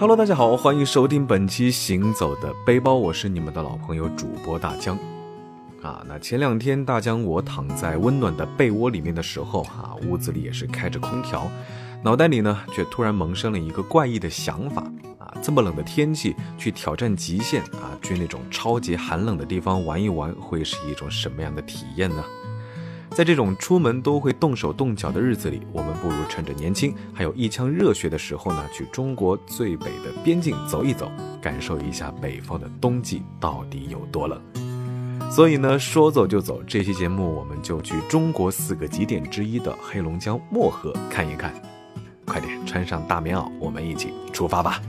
Hello，大家好，欢迎收听本期《行走的背包》，我是你们的老朋友主播大江。啊，那前两天大江我躺在温暖的被窝里面的时候，啊，屋子里也是开着空调，脑袋里呢却突然萌生了一个怪异的想法。啊，这么冷的天气去挑战极限啊，去那种超级寒冷的地方玩一玩，会是一种什么样的体验呢？在这种出门都会动手动脚的日子里，我们不如趁着年轻还有一腔热血的时候呢，去中国最北的边境走一走，感受一下北方的冬季到底有多冷。所以呢，说走就走，这期节目我们就去中国四个极点之一的黑龙江漠河看一看。快点穿上大棉袄，我们一起出发吧！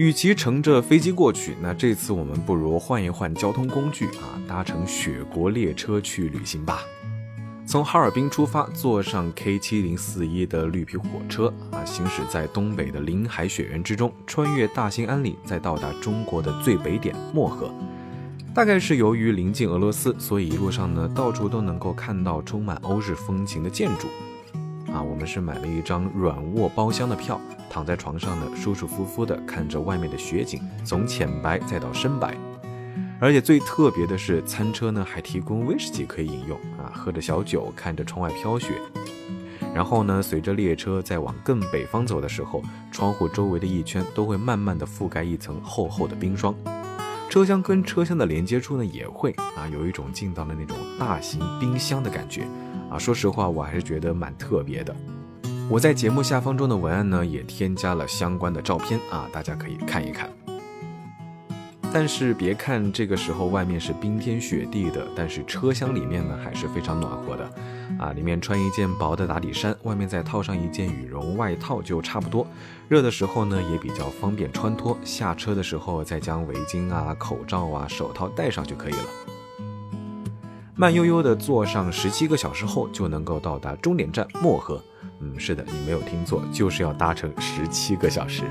与其乘着飞机过去，那这次我们不如换一换交通工具啊，搭乘雪国列车去旅行吧。从哈尔滨出发，坐上 K 七零四一的绿皮火车啊，行驶在东北的林海雪原之中，穿越大兴安岭，再到达中国的最北点漠河。大概是由于临近俄罗斯，所以一路上呢，到处都能够看到充满欧式风情的建筑。啊，我们是买了一张软卧包厢的票，躺在床上呢，舒舒服服的看着外面的雪景，从浅白再到深白。而且最特别的是，餐车呢还提供威士忌可以饮用啊，喝着小酒，看着窗外飘雪。然后呢，随着列车在往更北方走的时候，窗户周围的一圈都会慢慢的覆盖一层厚厚的冰霜。车厢跟车厢的连接处呢，也会啊，有一种进到了那种大型冰箱的感觉。啊，说实话，我还是觉得蛮特别的。我在节目下方中的文案呢，也添加了相关的照片啊，大家可以看一看。但是别看这个时候外面是冰天雪地的，但是车厢里面呢还是非常暖和的。啊，里面穿一件薄的打底衫，外面再套上一件羽绒外套就差不多。热的时候呢也比较方便穿脱，下车的时候再将围巾啊、口罩啊、手套戴上就可以了。慢悠悠地坐上十七个小时后，就能够到达终点站漠河。嗯，是的，你没有听错，就是要搭乘十七个小时。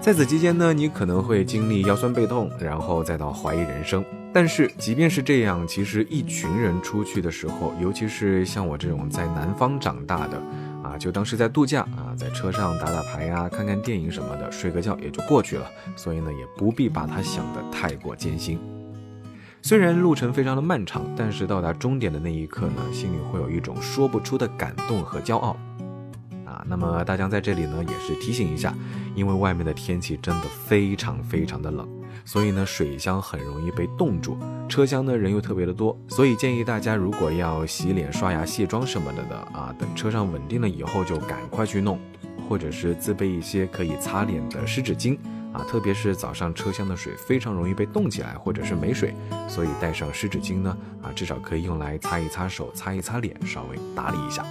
在此期间呢，你可能会经历腰酸背痛，然后再到怀疑人生。但是即便是这样，其实一群人出去的时候，尤其是像我这种在南方长大的，啊，就当是在度假啊，在车上打打牌呀，看看电影什么的，睡个觉也就过去了。所以呢，也不必把它想得太过艰辛。虽然路程非常的漫长，但是到达终点的那一刻呢，心里会有一种说不出的感动和骄傲。那么大江在这里呢，也是提醒一下，因为外面的天气真的非常非常的冷，所以呢，水箱很容易被冻住。车厢呢人又特别的多，所以建议大家如果要洗脸、刷牙、卸妆什么的的啊，等车上稳定了以后就赶快去弄，或者是自备一些可以擦脸的湿纸巾。啊，特别是早上车厢的水非常容易被冻起来，或者是没水，所以带上湿纸巾呢，啊，至少可以用来擦一擦手、擦一擦脸，稍微打理一下。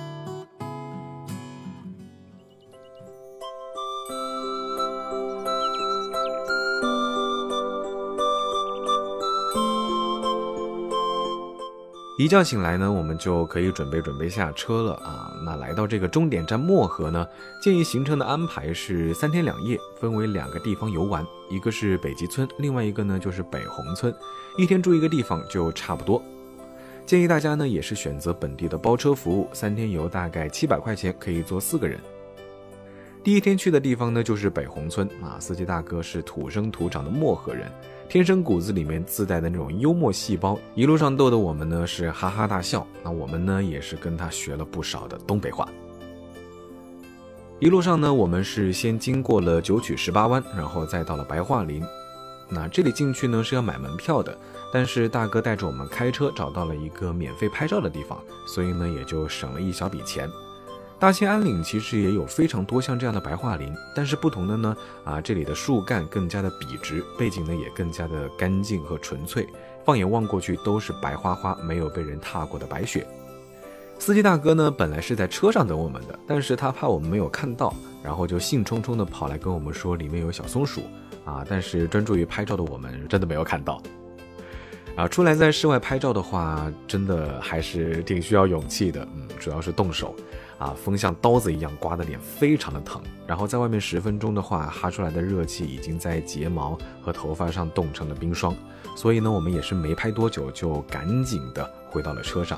一觉醒来呢，我们就可以准备准备下车了啊。那来到这个终点站漠河呢，建议行程的安排是三天两夜，分为两个地方游玩，一个是北极村，另外一个呢就是北红村，一天住一个地方就差不多。建议大家呢也是选择本地的包车服务，三天游大概七百块钱可以坐四个人。第一天去的地方呢就是北红村啊，司机大哥是土生土长的漠河人。天生骨子里面自带的那种幽默细胞，一路上逗得我们呢是哈哈大笑。那我们呢也是跟他学了不少的东北话。一路上呢，我们是先经过了九曲十八弯，然后再到了白桦林。那这里进去呢是要买门票的，但是大哥带着我们开车找到了一个免费拍照的地方，所以呢也就省了一小笔钱。大兴安岭其实也有非常多像这样的白桦林，但是不同的呢，啊，这里的树干更加的笔直，背景呢也更加的干净和纯粹，放眼望过去都是白花花、没有被人踏过的白雪。司机大哥呢本来是在车上等我们的，但是他怕我们没有看到，然后就兴冲冲的跑来跟我们说里面有小松鼠，啊，但是专注于拍照的我们真的没有看到。啊，出来在室外拍照的话，真的还是挺需要勇气的，嗯，主要是动手。啊，风像刀子一样刮的脸非常的疼，然后在外面十分钟的话，哈出来的热气已经在睫毛和头发上冻成了冰霜，所以呢，我们也是没拍多久就赶紧的回到了车上。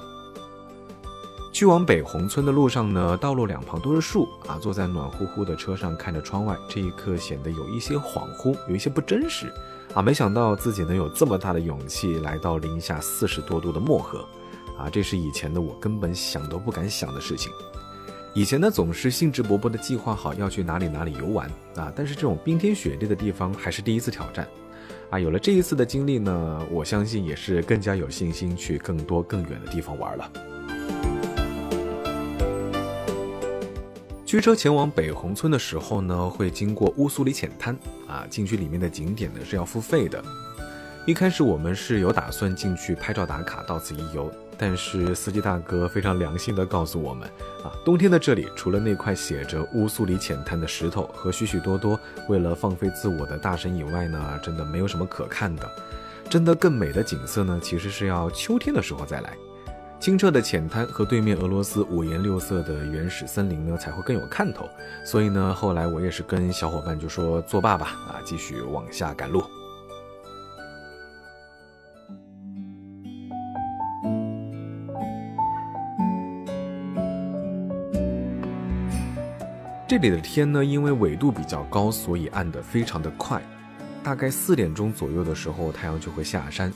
去往北红村的路上呢，道路两旁都是树啊，坐在暖乎乎的车上看着窗外，这一刻显得有一些恍惚，有一些不真实啊。没想到自己能有这么大的勇气来到零下四十多度的漠河啊，这是以前的我根本想都不敢想的事情。以前呢，总是兴致勃勃地计划好要去哪里哪里游玩啊，但是这种冰天雪地的地方还是第一次挑战，啊，有了这一次的经历呢，我相信也是更加有信心去更多更远的地方玩了。驱车前往北红村的时候呢，会经过乌苏里浅滩啊，进去里面的景点呢是要付费的。一开始我们是有打算进去拍照打卡，到此一游。但是司机大哥非常良心的告诉我们，啊，冬天的这里除了那块写着乌苏里浅滩的石头和许许多多为了放飞自我的大神以外呢，真的没有什么可看的。真的更美的景色呢，其实是要秋天的时候再来。清澈的浅滩和对面俄罗斯五颜六色的原始森林呢，才会更有看头。所以呢，后来我也是跟小伙伴就说作罢吧，啊，继续往下赶路。这里的天呢，因为纬度比较高，所以暗得非常的快。大概四点钟左右的时候，太阳就会下山。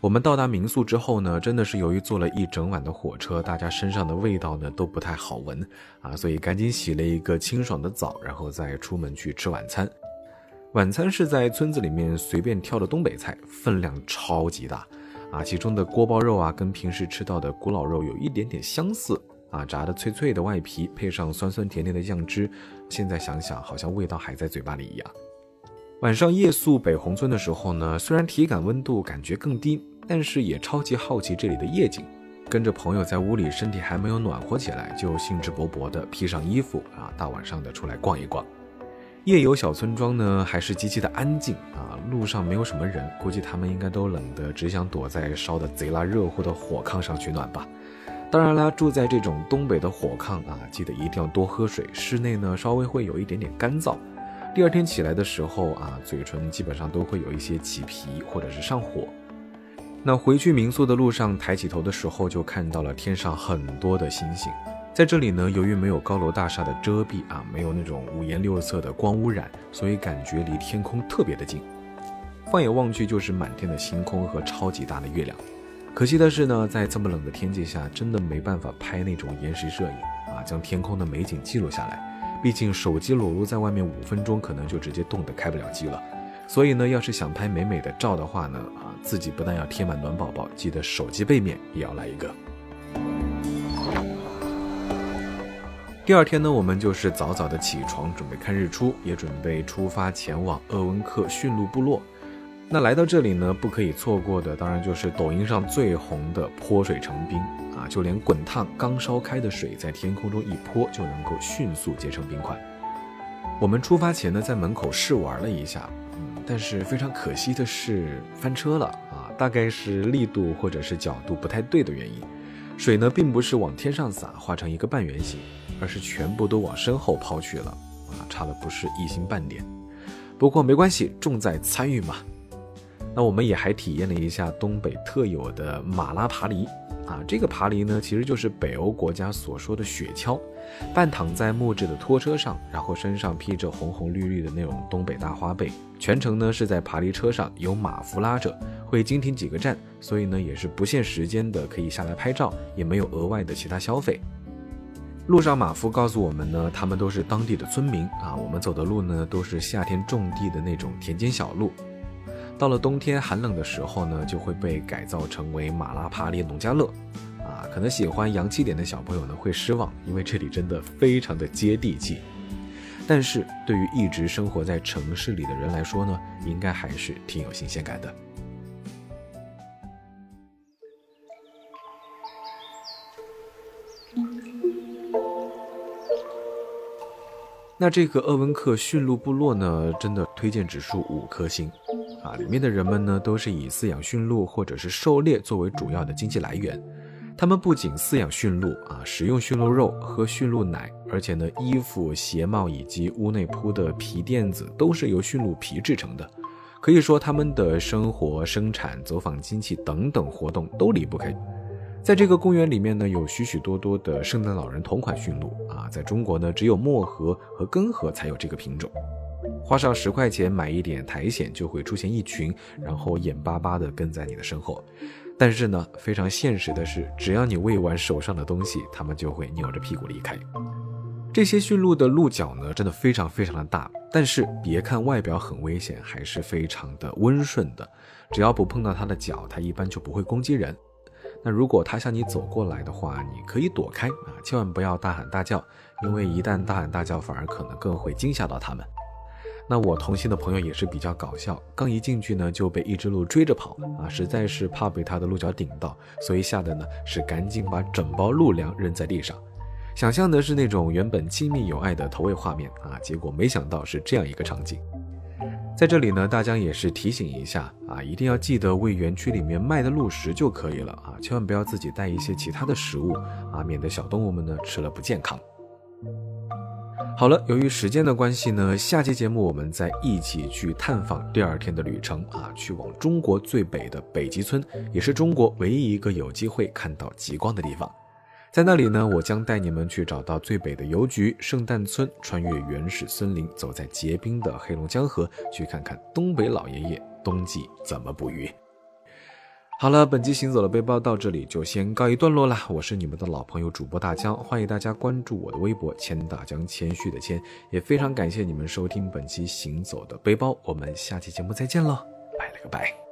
我们到达民宿之后呢，真的是由于坐了一整晚的火车，大家身上的味道呢都不太好闻啊，所以赶紧洗了一个清爽的澡，然后再出门去吃晚餐。晚餐是在村子里面随便挑的东北菜，分量超级大啊，其中的锅包肉啊，跟平时吃到的古老肉有一点点相似。啊，炸的脆脆的外皮，配上酸酸甜甜的酱汁，现在想想好像味道还在嘴巴里一样。晚上夜宿北红村的时候呢，虽然体感温度感觉更低，但是也超级好奇这里的夜景。跟着朋友在屋里，身体还没有暖和起来，就兴致勃勃地披上衣服啊，大晚上的出来逛一逛。夜游小村庄呢，还是极其的安静啊，路上没有什么人，估计他们应该都冷得只想躲在烧得贼拉热乎的火炕上取暖吧。当然啦，住在这种东北的火炕啊，记得一定要多喝水。室内呢稍微会有一点点干燥，第二天起来的时候啊，嘴唇基本上都会有一些起皮或者是上火。那回去民宿的路上，抬起头的时候就看到了天上很多的星星。在这里呢，由于没有高楼大厦的遮蔽啊，没有那种五颜六色的光污染，所以感觉离天空特别的近，放眼望去就是满天的星空和超级大的月亮。可惜的是呢，在这么冷的天气下，真的没办法拍那种延时摄影啊，将天空的美景记录下来。毕竟手机裸露在外面五分钟，可能就直接冻得开不了机了。所以呢，要是想拍美美的照的话呢，啊，自己不但要贴满暖宝宝，记得手机背面也要来一个。第二天呢，我们就是早早的起床，准备看日出，也准备出发前往鄂温克驯鹿部落。那来到这里呢，不可以错过的，当然就是抖音上最红的泼水成冰就连滚烫刚烧开的水，在天空中一泼，就能够迅速结成冰块。我们出发前呢，在门口试玩了一下，嗯，但是非常可惜的是翻车了啊！大概是力度或者是角度不太对的原因，水呢并不是往天上洒，画成一个半圆形，而是全部都往身后抛去了啊！差的不是一星半点。不过没关系，重在参与嘛。那我们也还体验了一下东北特有的马拉爬犁啊，这个爬犁呢，其实就是北欧国家所说的雪橇，半躺在木质的拖车上，然后身上披着红红绿绿的那种东北大花被，全程呢是在爬犁车上由马夫拉着，会经停几个站，所以呢也是不限时间的，可以下来拍照，也没有额外的其他消费。路上马夫告诉我们呢，他们都是当地的村民啊，我们走的路呢都是夏天种地的那种田间小路。到了冬天寒冷的时候呢，就会被改造成为马拉帕列农家乐，啊，可能喜欢洋气点的小朋友呢会失望，因为这里真的非常的接地气。但是对于一直生活在城市里的人来说呢，应该还是挺有新鲜感的。那这个鄂温克驯鹿部落呢，真的推荐指数五颗星。啊，里面的人们呢，都是以饲养驯鹿或者是狩猎作为主要的经济来源。他们不仅饲养驯鹿啊，食用驯鹿肉，喝驯鹿奶，而且呢，衣服、鞋帽以及屋内铺的皮垫子都是由驯鹿皮制成的。可以说，他们的生活、生产、走访经济等等活动都离不开。在这个公园里面呢，有许许多多的圣诞老人同款驯鹿啊，在中国呢，只有漠河和根河才有这个品种。花上十块钱买一点苔藓，就会出现一群，然后眼巴巴地跟在你的身后。但是呢，非常现实的是，只要你喂完手上的东西，它们就会扭着屁股离开。这些驯鹿的鹿角呢，真的非常非常的大，但是别看外表很危险，还是非常的温顺的。只要不碰到它的脚，它一般就不会攻击人。那如果它向你走过来的话，你可以躲开啊，千万不要大喊大叫，因为一旦大喊大叫，反而可能更会惊吓到它们。那我同行的朋友也是比较搞笑，刚一进去呢就被一只鹿追着跑啊，实在是怕被它的鹿角顶到，所以吓得呢是赶紧把整包鹿粮扔在地上。想象的是那种原本亲密有爱的投喂画面啊，结果没想到是这样一个场景。在这里呢，大家也是提醒一下啊，一定要记得喂园区里面卖的鹿食就可以了啊，千万不要自己带一些其他的食物啊，免得小动物们呢吃了不健康。好了，由于时间的关系呢，下期节目我们再一起去探访第二天的旅程啊，去往中国最北的北极村，也是中国唯一一个有机会看到极光的地方。在那里呢，我将带你们去找到最北的邮局圣诞村，穿越原始森林，走在结冰的黑龙江河，去看看东北老爷爷冬季怎么捕鱼。好了，本期行走的背包到这里就先告一段落了。我是你们的老朋友主播大江，欢迎大家关注我的微博谦大江，谦虚的谦，也非常感谢你们收听本期行走的背包。我们下期节目再见喽，拜了个拜。